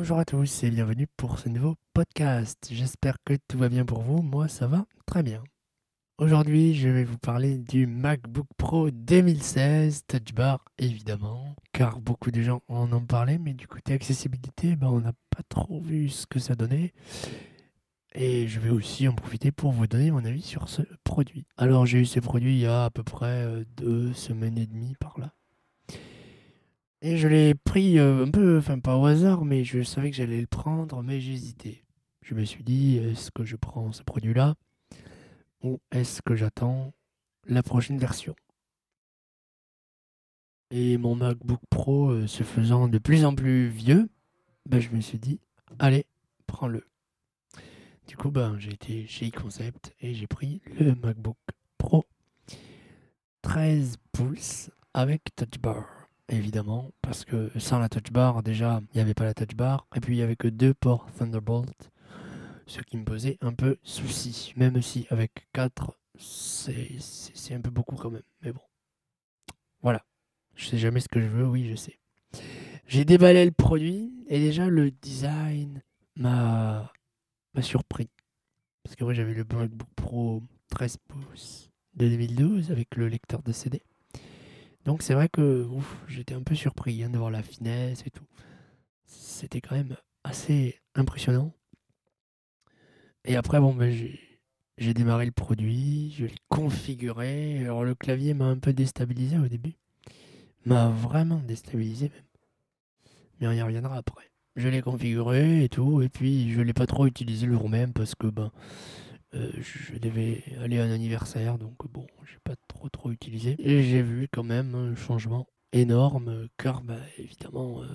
Bonjour à tous et bienvenue pour ce nouveau podcast. J'espère que tout va bien pour vous. Moi, ça va très bien. Aujourd'hui, je vais vous parler du MacBook Pro 2016 Touch Bar, évidemment, car beaucoup de gens en ont parlé, mais du côté accessibilité, ben, on n'a pas trop vu ce que ça donnait. Et je vais aussi en profiter pour vous donner mon avis sur ce produit. Alors, j'ai eu ce produit il y a à peu près euh, deux semaines et demie par là. Et je l'ai pris euh, un peu, enfin pas au hasard, mais je savais que j'allais le prendre, mais j'hésitais. Je me suis dit, est-ce que je prends ce produit-là ou est-ce que j'attends la prochaine version? Et mon MacBook Pro euh, se faisant de plus en plus vieux, ben, je me suis dit, allez, prends-le. Du coup, ben, j'ai été chez eConcept et j'ai pris le MacBook Pro 13 pouces avec Touch Bar. Évidemment, parce que sans la Touch Bar, déjà, il n'y avait pas la Touch Bar. Et puis, il n'y avait que deux ports Thunderbolt ce qui me posait un peu souci. Même si avec 4, c'est un peu beaucoup quand même. Mais bon. Voilà. Je sais jamais ce que je veux, oui, je sais. J'ai déballé le produit et déjà le design m'a surpris. Parce que moi j'avais le MacBook Pro 13 pouces de 2012 avec le lecteur de CD. Donc c'est vrai que j'étais un peu surpris hein, de voir la finesse et tout. C'était quand même assez impressionnant. Et après, bon, ben, j'ai démarré le produit, je l'ai configuré. Alors, le clavier m'a un peu déstabilisé au début. M'a vraiment déstabilisé même. Mais on y reviendra après. Je l'ai configuré et tout, et puis je ne l'ai pas trop utilisé le jour même parce que ben, euh, je devais aller à un anniversaire, donc bon, j'ai pas trop trop utilisé. Et j'ai vu quand même un changement énorme, car ben, évidemment, euh,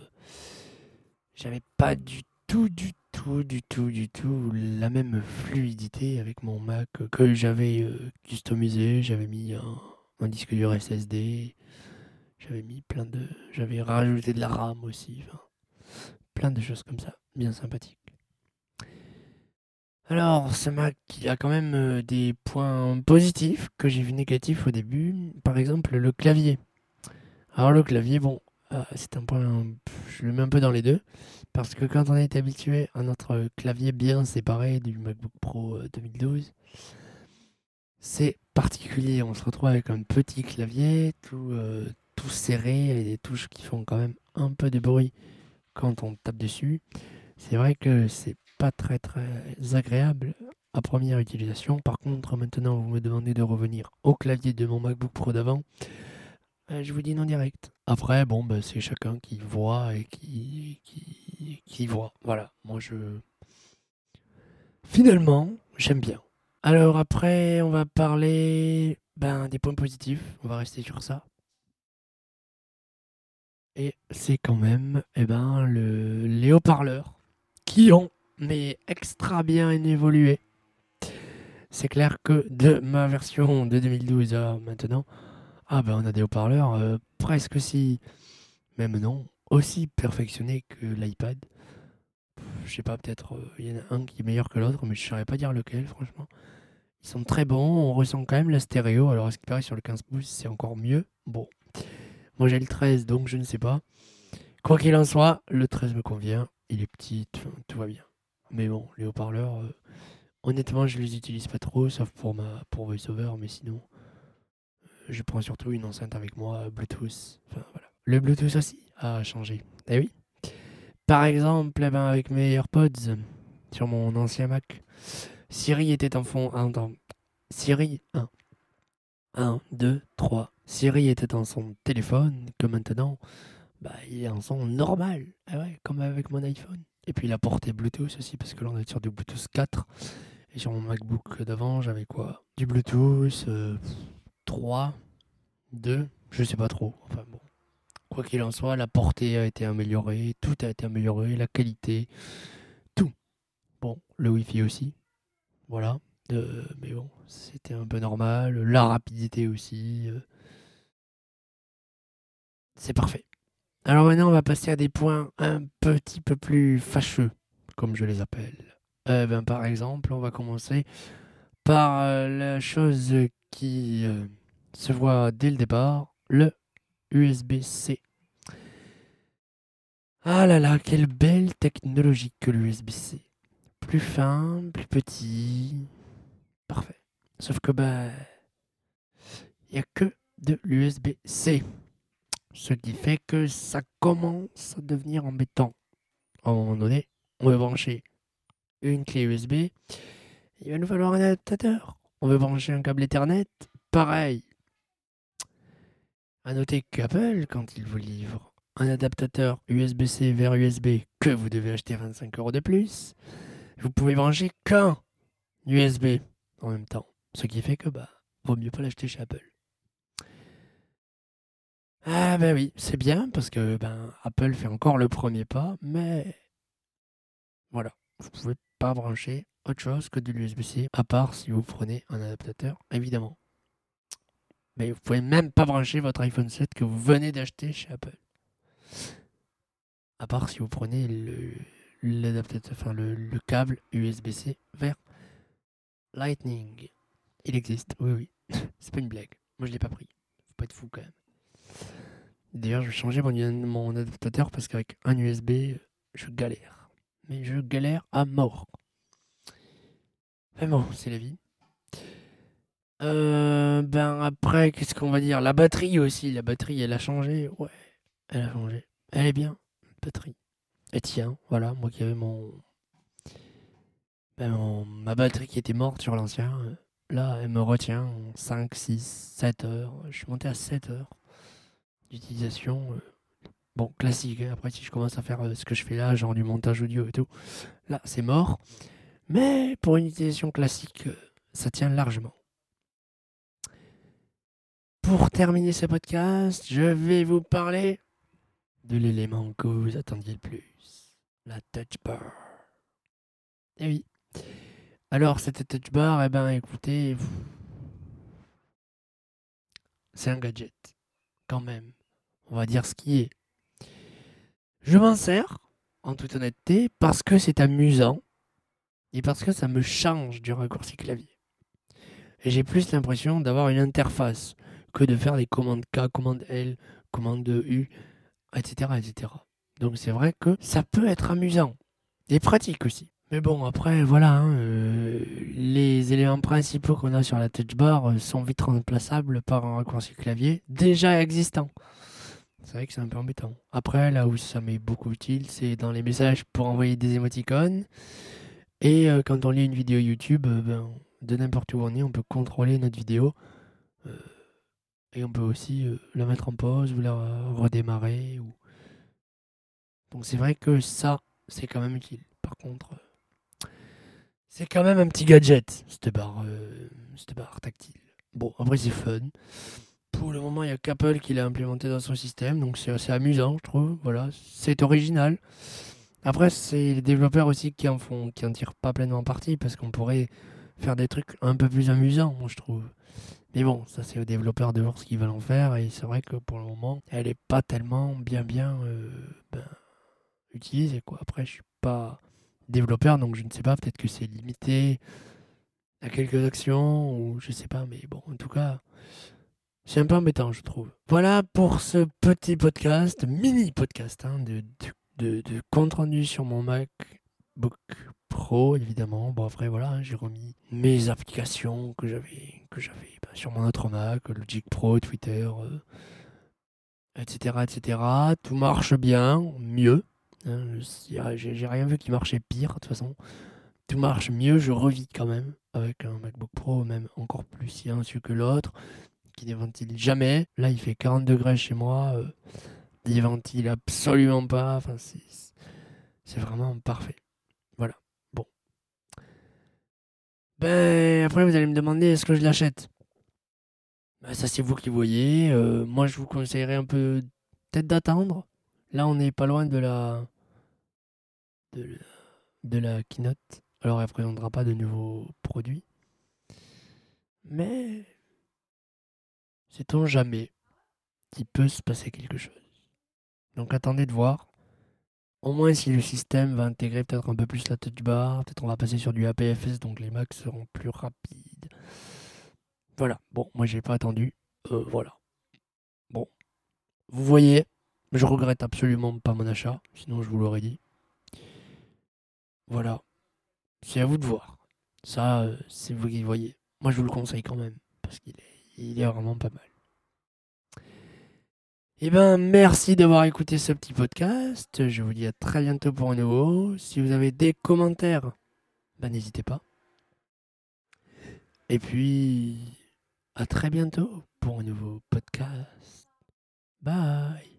j'avais pas du tout, du tout, du tout, du tout la même fluidité avec mon Mac que j'avais euh, customisé. J'avais mis un, disque dur SSD. J'avais mis plein de. J'avais rajouté de la RAM aussi. plein de choses comme ça. Bien sympathique. Alors, ce Mac, il a quand même euh, des points positifs que j'ai vu négatifs au début. Par exemple, le clavier. Alors, le clavier, bon, ah, c'est un point. Je le mets un peu dans les deux. Parce que quand on est habitué à notre clavier bien séparé du MacBook Pro 2012, euh, c'est particulier. On se retrouve avec un petit clavier tout, euh, tout serré et des touches qui font quand même un peu de bruit quand on tape dessus. C'est vrai que c'est très très agréable à première utilisation. Par contre, maintenant, vous me demandez de revenir au clavier de mon MacBook Pro d'avant. Euh, je vous dis non direct. Après, bon, bah, c'est chacun qui voit et qui, qui, qui, voit. Voilà, moi je... Finalement, j'aime bien. Alors après, on va parler ben, des points positifs. On va rester sur ça. Et c'est quand même eh ben, le, les haut-parleurs qui ont mais extra bien évolué. C'est clair que de ma version de 2012 à maintenant, ah ben on a des haut-parleurs euh, presque si, même non, aussi perfectionné que l'iPad. Je sais pas, peut-être euh, il y en a un qui est meilleur que l'autre, mais je ne saurais pas dire lequel, franchement. Ils sont très bons, on ressent quand même la stéréo. Alors, ce qui paraît sur le 15 pouces, c'est encore mieux? Bon, moi j'ai le 13, donc je ne sais pas. Quoi qu'il en soit, le 13 me convient. Il est petit, tout va bien. Mais bon, les haut-parleurs, euh, honnêtement, je les utilise pas trop, sauf pour ma pour VoiceOver, mais sinon, euh, je prends surtout une enceinte avec moi, Bluetooth. Enfin voilà. Le Bluetooth aussi a changé. Eh oui. Par exemple, eh ben, avec mes AirPods sur mon ancien Mac, Siri était en fond. dans Siri 1. 1, 2, 3. Siri était dans son téléphone, que maintenant, bah, il est en son normal. Ah ouais, comme avec mon iPhone. Et puis la portée Bluetooth aussi, parce que là on est sur du Bluetooth 4. Et sur mon MacBook d'avant, j'avais quoi? Du Bluetooth 3, euh, 2, je sais pas trop. Enfin bon. Quoi qu'il en soit, la portée a été améliorée, tout a été amélioré, la qualité, tout. Bon, le Wi-Fi aussi. Voilà. Euh, mais bon, c'était un peu normal. La rapidité aussi. Euh. C'est parfait. Alors maintenant, on va passer à des points un petit peu plus fâcheux, comme je les appelle. Euh, ben, par exemple, on va commencer par la chose qui se voit dès le départ, le USB-C. Ah là là, quelle belle technologie que l'USB-C. Plus fin, plus petit. Parfait. Sauf que, bah. Il n'y a que de l'USB-C. Ce qui fait que ça commence à devenir embêtant. À un moment donné, on veut brancher une clé USB. Il va nous falloir un adaptateur. On veut brancher un câble Ethernet. Pareil. À noter qu'Apple, quand il vous livre un adaptateur USB-C vers USB que vous devez acheter 25 euros de plus, vous pouvez brancher qu'un USB en même temps. Ce qui fait que bah, vaut mieux pas l'acheter chez Apple. Ah ben oui, c'est bien parce que ben Apple fait encore le premier pas, mais voilà, vous pouvez pas brancher autre chose que de l'USB-C, à part si vous prenez un adaptateur, évidemment. Mais vous pouvez même pas brancher votre iPhone 7 que vous venez d'acheter chez Apple. À part si vous prenez le, l'adaptateur, enfin le, le câble USB-C vers Lightning. Il existe, oui, oui. C'est pas une blague. Moi, je l'ai pas pris. Faut pas être fou quand même. D'ailleurs, je vais changer mon, mon adaptateur parce qu'avec un USB, je galère. Mais je galère à mort. Mais bon, c'est la vie. Euh, ben après, qu'est-ce qu'on va dire? La batterie aussi. La batterie, elle a changé. Ouais, elle a changé. Elle est bien, batterie. Et tiens, voilà, moi qui avais mon... Ben, mon... ma batterie qui était morte sur l'ancien. Là, elle me retient 5, 6, 7 heures. Je suis monté à 7 heures d'utilisation. euh, Bon, classique. hein. Après, si je commence à faire euh, ce que je fais là, genre du montage audio et tout, là, c'est mort. Mais pour une utilisation classique, euh, ça tient largement. Pour terminer ce podcast, je vais vous parler de l'élément que vous attendiez le plus, la touch bar. Eh oui. Alors, cette touch bar, eh ben, écoutez, c'est un gadget, quand même. On va dire ce qui est. Je m'en sers, en toute honnêteté, parce que c'est amusant et parce que ça me change du raccourci clavier. Et j'ai plus l'impression d'avoir une interface que de faire des commandes K, commandes L, commandes U, etc. etc. Donc c'est vrai que ça peut être amusant et pratique aussi. Mais bon, après, voilà, hein, euh, les éléments principaux qu'on a sur la touch bar euh, sont vite remplaçables par un raccourci clavier déjà existant. C'est vrai que c'est un peu embêtant. Après, là où ça m'est beaucoup utile, c'est dans les messages pour envoyer des émoticônes. Et euh, quand on lit une vidéo YouTube, euh, ben, de n'importe où on est, on peut contrôler notre vidéo. euh, et on peut aussi la mettre en pause ou la redémarrer. Donc c'est vrai que ça, c'est quand même utile. Par contre, c'est quand même un petit gadget, cette barre, cette barre tactile. Bon, après c'est fun. Pour le moment, il n'y a qu'Apple qui l'a implémenté dans son système, donc c'est assez amusant, je trouve. Voilà, c'est original. Après, c'est les développeurs aussi qui en font, qui en tirent pas pleinement parti, parce qu'on pourrait faire des trucs un peu plus amusants, je trouve. Mais bon, ça c'est aux développeurs de voir ce qu'ils veulent en faire, et c'est vrai que pour le moment, elle est pas tellement bien bien euh, ben, utilisée quoi. Après, je suis pas développeur, donc je ne sais pas, peut-être que c'est limité à quelques actions, ou je sais pas, mais bon, en tout cas, c'est un peu embêtant, je trouve. Voilà pour ce petit podcast, mini podcast, hein, de, de, de, compte rendu sur mon MacBook Pro, évidemment. Bon, après, voilà, hein, j'ai remis mes applications que j'avais que j'avais bah, sur mon autre Mac, Logic Pro, Twitter, euh, etc., etc. Tout marche bien, mieux. hein, j'ai rien vu qui marchait pire, de toute façon. Tout marche mieux, je revis quand même avec un MacBook Pro, même encore plus silencieux que l'autre qui ne ventile jamais. Là, il fait 40 degrés chez moi. Euh, il ventile absolument pas. Enfin, c'est, vraiment parfait. Voilà. Bon. Ben, après, vous allez me demander est-ce que je l'achète? Ben, Ça, c'est vous qui voyez. Euh, moi, je vous conseillerais un peu peut-être d'attendre. Là, on n'est pas loin de la... de la, de la keynote. Alors, elle ne présentera pas de nouveaux produits. Mais sait-on jamais qu'il peut se passer quelque chose. Donc attendez de voir. Au moins si le système va intégrer peut-être un peu plus la touch bar, peut-être on va passer sur du APFS, donc les Macs seront plus rapides. Voilà, bon, moi j'ai pas attendu. Euh, voilà. Bon. Vous voyez, Je regrette absolument pas mon achat, sinon je vous l'aurais dit. Voilà. C'est à vous de voir. Ça, euh, c'est vous qui voyez. Moi, je vous le conseille quand même, parce qu'il est, il est vraiment pas mal. Eh ben, merci d'avoir écouté ce petit podcast. Je vous dis à très bientôt pour un nouveau. Si vous avez des commentaires, ben, n'hésitez pas. Et puis, à très bientôt pour un nouveau podcast. Bye.